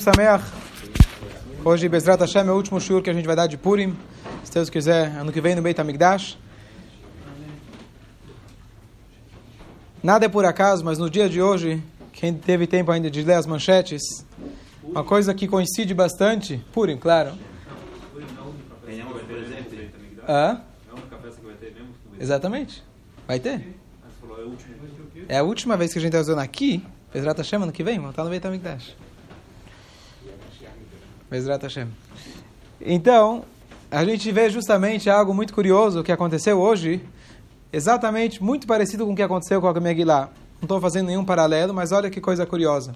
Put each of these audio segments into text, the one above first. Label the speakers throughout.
Speaker 1: Sameach. Hoje, Bezrat Hashem, é o último shiur que a gente vai dar de Purim. Se Deus quiser, ano que vem no Beit HaMikdash. Nada é por acaso, mas no dia de hoje, quem teve tempo ainda de ler as manchetes, uma coisa que coincide bastante, Purim, claro. Hã? Exatamente. Vai ter. É a última vez que a gente está usando aqui, Bezrat Hashem, ano que vem, vamos estar no Beit HaMikdash. Bezrat Hashem. Então, a gente vê justamente algo muito curioso que aconteceu hoje, exatamente muito parecido com o que aconteceu com a Megillah. Não estou fazendo nenhum paralelo, mas olha que coisa curiosa.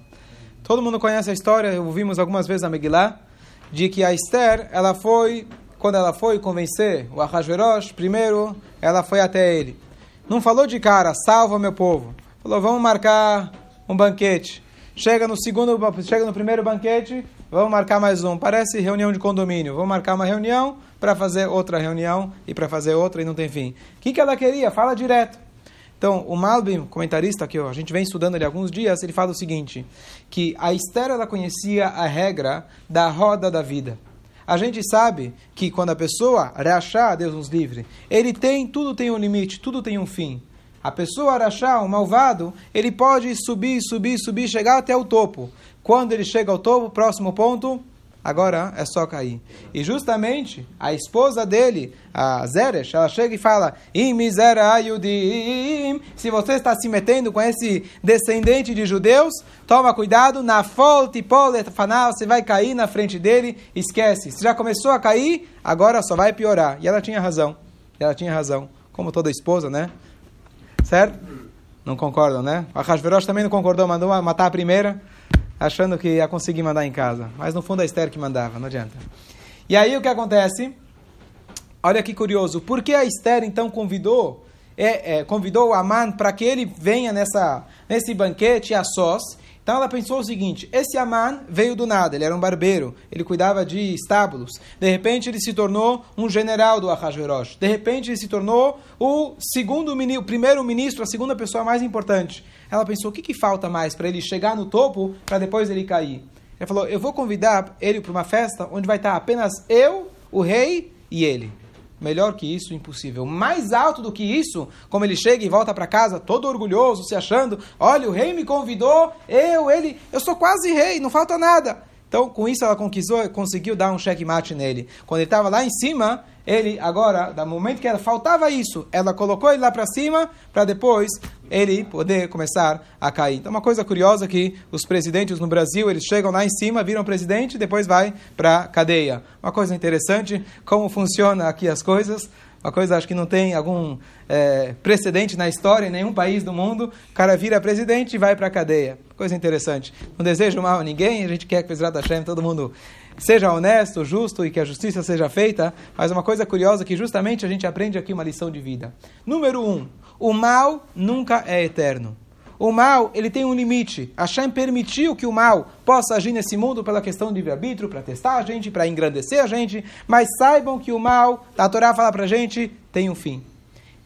Speaker 1: Todo mundo conhece a história, ouvimos algumas vezes a Megillah, de que a Esther, ela foi, quando ela foi convencer o Ahasverosh, primeiro ela foi até ele. Não falou de cara, salva meu povo. Falou, vamos marcar um banquete. Chega no segundo, chega no primeiro banquete, vamos marcar mais um. Parece reunião de condomínio. Vamos marcar uma reunião para fazer outra reunião e para fazer outra e não tem fim. O que, que ela queria? Fala direto. Então, o Malbim, comentarista que a gente vem estudando ele alguns dias, ele fala o seguinte, que a Esther ela conhecia a regra da roda da vida. A gente sabe que quando a pessoa reachar, Deus nos livre, ele tem, tudo tem um limite, tudo tem um fim. A pessoa arachá, o malvado, ele pode subir, subir, subir, chegar até o topo. Quando ele chega ao topo, próximo ponto, agora é só cair. E justamente a esposa dele, a Zeresh, ela chega e fala: Se você está se metendo com esse descendente de judeus, toma cuidado, na folte fanal, você vai cair na frente dele, esquece. Se já começou a cair, agora só vai piorar. E ela tinha razão. Ela tinha razão. Como toda esposa, né? Certo? Não concordam, né? A Hashverosh também não concordou, mandou matar a primeira, achando que ia conseguir mandar em casa. Mas no fundo é a Esther que mandava, não adianta. E aí o que acontece? Olha que curioso. Por que a Esther então convidou, é, é, convidou o Aman para que ele venha nessa, nesse banquete a sós? Então ela pensou o seguinte: esse Aman veio do nada, ele era um barbeiro, ele cuidava de estábulos. De repente ele se tornou um general do Ahasverosh. De repente ele se tornou o segundo o primeiro ministro, a segunda pessoa mais importante. Ela pensou: o que, que falta mais para ele chegar no topo para depois ele cair? Ela falou: eu vou convidar ele para uma festa onde vai estar apenas eu, o rei e ele. Melhor que isso, impossível. Mais alto do que isso, como ele chega e volta para casa todo orgulhoso, se achando: olha, o rei me convidou, eu, ele, eu sou quase rei, não falta nada. Então, com isso, ela conquistou, conseguiu dar um checkmate nele. Quando ele estava lá em cima, ele, agora, no momento que ela faltava isso, ela colocou ele lá para cima, para depois ele poder começar a cair. Então, uma coisa curiosa que os presidentes no Brasil, eles chegam lá em cima, viram presidente, depois vai para cadeia. Uma coisa interessante, como funciona aqui as coisas. Uma coisa, acho que não tem algum é, precedente na história em nenhum país do mundo. O cara vira presidente e vai para a cadeia. Coisa interessante. Não desejo mal a ninguém, a gente quer que Bezrat Hashem, todo mundo seja honesto, justo e que a justiça seja feita. Mas uma coisa curiosa que justamente a gente aprende aqui uma lição de vida. Número um, o mal nunca é eterno. O mal, ele tem um limite. Hashem permitiu que o mal possa agir nesse mundo pela questão de livre-arbítrio, para testar a gente, para engrandecer a gente, mas saibam que o mal, a Torá fala para a gente, tem um fim.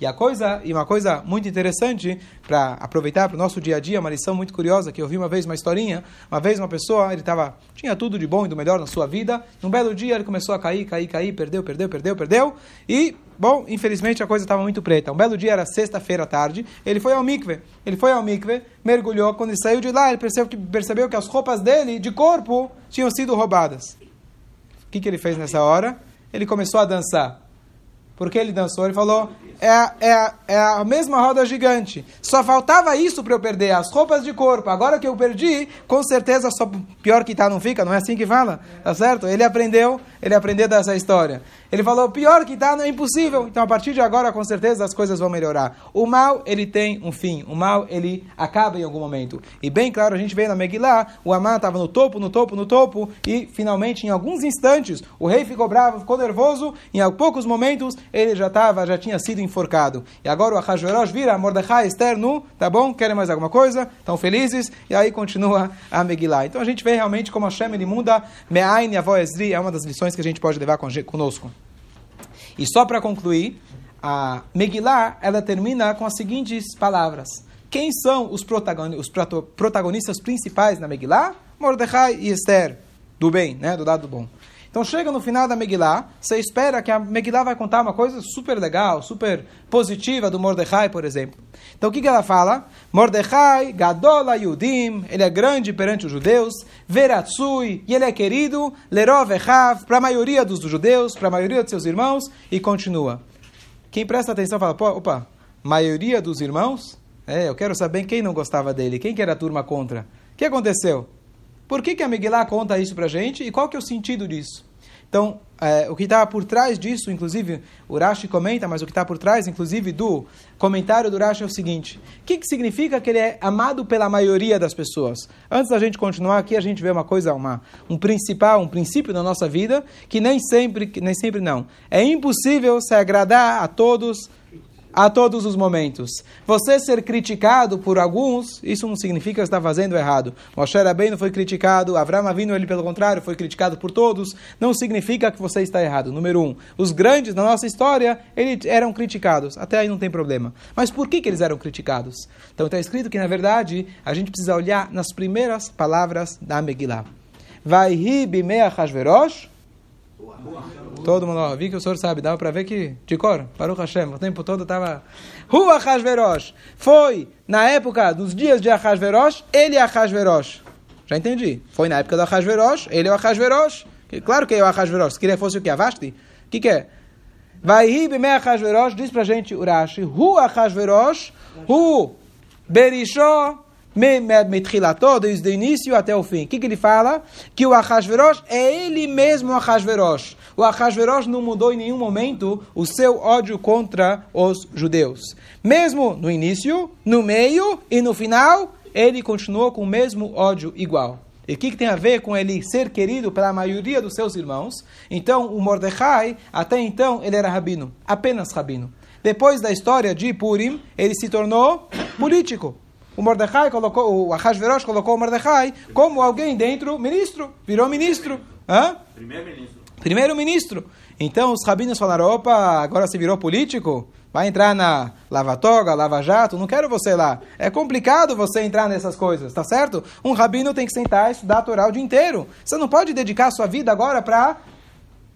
Speaker 1: E a coisa, e uma coisa muito interessante para aproveitar para o nosso dia a dia, uma lição muito curiosa que eu vi uma vez uma historinha, uma vez uma pessoa, ele tava, tinha tudo de bom e do melhor na sua vida, num belo dia ele começou a cair, cair, cair, perdeu, perdeu, perdeu, perdeu, e Bom, infelizmente a coisa estava muito preta. Um belo dia era sexta-feira à tarde, ele foi ao mikve. Ele foi ao mikve, mergulhou, quando ele saiu de lá, ele percebeu que, percebeu que as roupas dele, de corpo, tinham sido roubadas. O que, que ele fez nessa hora? Ele começou a dançar. Porque ele dançou, ele falou: é, é, é a mesma roda gigante. Só faltava isso para eu perder, as roupas de corpo. Agora que eu perdi, com certeza só pior que tá não fica, não é assim que fala? Tá certo? Ele aprendeu, ele aprendeu dessa história. Ele falou: pior que tá, não é impossível. Então a partir de agora, com certeza as coisas vão melhorar. O mal, ele tem um fim. O mal, ele acaba em algum momento. E bem claro, a gente vê na Megillah, o Amã estava no topo, no topo, no topo, e finalmente, em alguns instantes, o rei ficou bravo, ficou nervoso, em poucos momentos ele já estava, já tinha sido enforcado. E agora o Ahasverosh vira Mordecai Esther nu, tá bom? Querem mais alguma coisa? Estão felizes? E aí continua a Megillah. Então a gente vê realmente como Hashem ele muda Me'ain Avo Ezri, é uma das lições que a gente pode levar conosco. E só para concluir, a Megillah, ela termina com as seguintes palavras. Quem são os, protagonistas principais na Megillah? Mordecai e Esther, do bem, né, do lado bom. Então chega no final da Megillah, você espera que a Megillah vai contar uma coisa super legal, super positiva do Mordecai, por exemplo. Então o que, que ela fala? Mordecai, Gadola Yudim, ele é grande perante os judeus, Veratsui, e ele é querido, Lerov Echav, para a maioria dos judeus, para a maioria de seus irmãos, e continua. Quem presta atenção fala, opa, maioria dos irmãos? É, eu quero saber quem não gostava dele, quem que era a turma contra. O que aconteceu? Por que, que a Megillah conta isso para gente e qual que é o sentido disso? Então, é, o que está por trás disso, inclusive, o Rashi comenta, mas o que está por trás, inclusive, do comentário do Rashi é o seguinte: o que, que significa que ele é amado pela maioria das pessoas? Antes da gente continuar aqui, a gente vê uma coisa, uma, um principal, um princípio da nossa vida, que nem sempre, nem sempre não. É impossível se agradar a todos a todos os momentos. Você ser criticado por alguns, isso não significa que está fazendo errado. Moshe Rabbeinu foi criticado, Avram Avinu, ele pelo contrário, foi criticado por todos. Não significa que você está errado. Número um, os grandes da nossa história, eles eram criticados. Até aí não tem problema. Mas por que, que eles eram criticados? Então está escrito que, na verdade, a gente precisa olhar nas primeiras palavras da Megillah. Vai ri bimea Hashverosh, Todo mundo, ó, vi que o senhor sabe, dava para ver que, de cor, Baruch Hashem, o tempo todo estava... Rua Hashverosh, foi na época dos dias de Ahasverosh, ele é Ahasverosh. Já entendi. Foi na época do Ahasverosh, ele é o Ahasverosh. Claro que é o Ahasverosh, se queria fosse o que? Avasti? O que que é? Vai me Ahasverosh, diz pra gente Urashi, Rua Ahasverosh, Hu Berishó Metchilató, desde o início até o fim. O que, que ele fala? Que o Ahasverosh é ele mesmo o Ahasverosh. O Ahasverosh não mudou em nenhum momento o seu ódio contra os judeus. Mesmo no início, no meio e no final, ele continuou com o mesmo ódio igual. E o que, que, tem a ver com ele ser querido pela maioria dos seus irmãos? Então, o Mordecai, até então, ele era rabino, apenas rabino. Depois da história de Purim, ele se tornou político. O Mordecai colocou, o Ahasverosh colocou o Mordecai como alguém dentro, ministro, virou ministro.
Speaker 2: Primeiro-ministro.
Speaker 1: Primeiro-ministro. Então os rabinos falaram: opa, agora você virou político? Vai entrar na lava-toga, lava-jato? Não quero você lá. É complicado você entrar nessas coisas, tá certo? Um rabino tem que sentar e estudar a Torá o dia inteiro. Você não pode dedicar sua vida agora para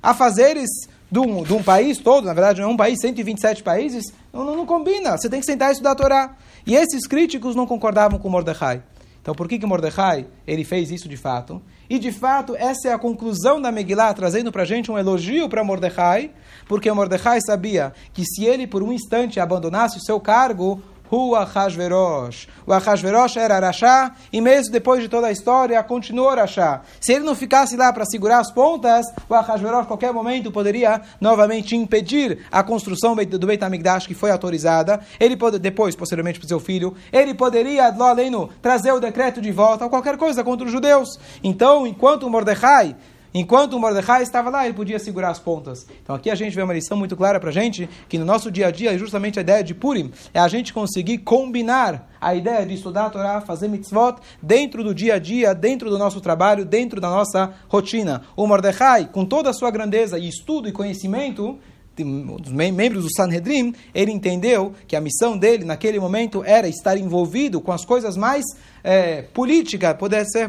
Speaker 1: afazeres de um, de um país todo, na verdade não é um país, 127 países. Não, não, não combina. Você tem que sentar e estudar a Torá. E esses críticos não concordavam com Mordecai. Então, por que que Mordecai ele fez isso de fato? E de fato, essa é a conclusão da Megillah, trazendo para a gente um elogio para Mordecai, porque Mordecai sabia que se ele por um instante abandonasse o seu cargo, Hu Ahasverosh. O Ahasverosh era Arashá, e mesmo depois de toda a história, continuou Arashá. Se ele não ficasse lá para segurar as pontas, o Ahasverosh, a qualquer momento, poderia novamente impedir a construção do Beit HaMikdash, que foi autorizada. Ele pode, depois, posteriormente, para seu filho, ele poderia, além, trazer o decreto de volta, ou qualquer coisa contra os judeus. Então, enquanto Mordecai Enquanto o Mordecai estava lá, ele podia segurar as pontas. Então aqui a gente vê uma lição muito clara para a gente, que no nosso dia a dia, justamente a ideia de Purim, é a gente conseguir combinar a ideia de estudar a Torá, fazer mitzvot, dentro do dia a dia, dentro do nosso trabalho, dentro da nossa rotina. O Mordecai, com toda a sua grandeza e estudo e conhecimento, dos membros do Sanhedrin, ele entendeu que a missão dele naquele momento era estar envolvido com as coisas mais é, políticas,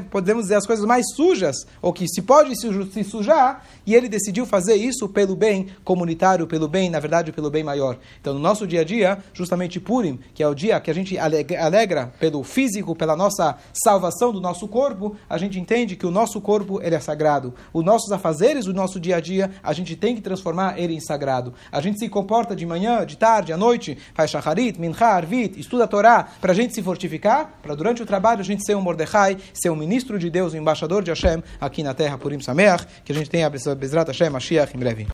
Speaker 1: podemos dizer as coisas mais sujas, ou que se pode se sujar, e ele decidiu fazer isso pelo bem comunitário, pelo bem, na verdade, pelo bem maior. Então, no nosso dia a dia, justamente Purim, que é o dia que a gente alegra pelo físico, pela nossa salvação do nosso corpo, a gente entende que o nosso corpo ele é sagrado. Os nossos afazeres, o nosso dia a dia, a gente tem que transformar ele em sagrado. A gente se comporta de manhã, de tarde, à noite, faz shacharit, mincha, arvit, estuda a Torá, para a gente se fortificar, para durante o trabalho a gente ser um Mordecai, ser um ministro de Deus, um embaixador de Hashem aqui na terra, por Sameach, que a gente tenha a Bezrat Hashem, Mashiach em breve.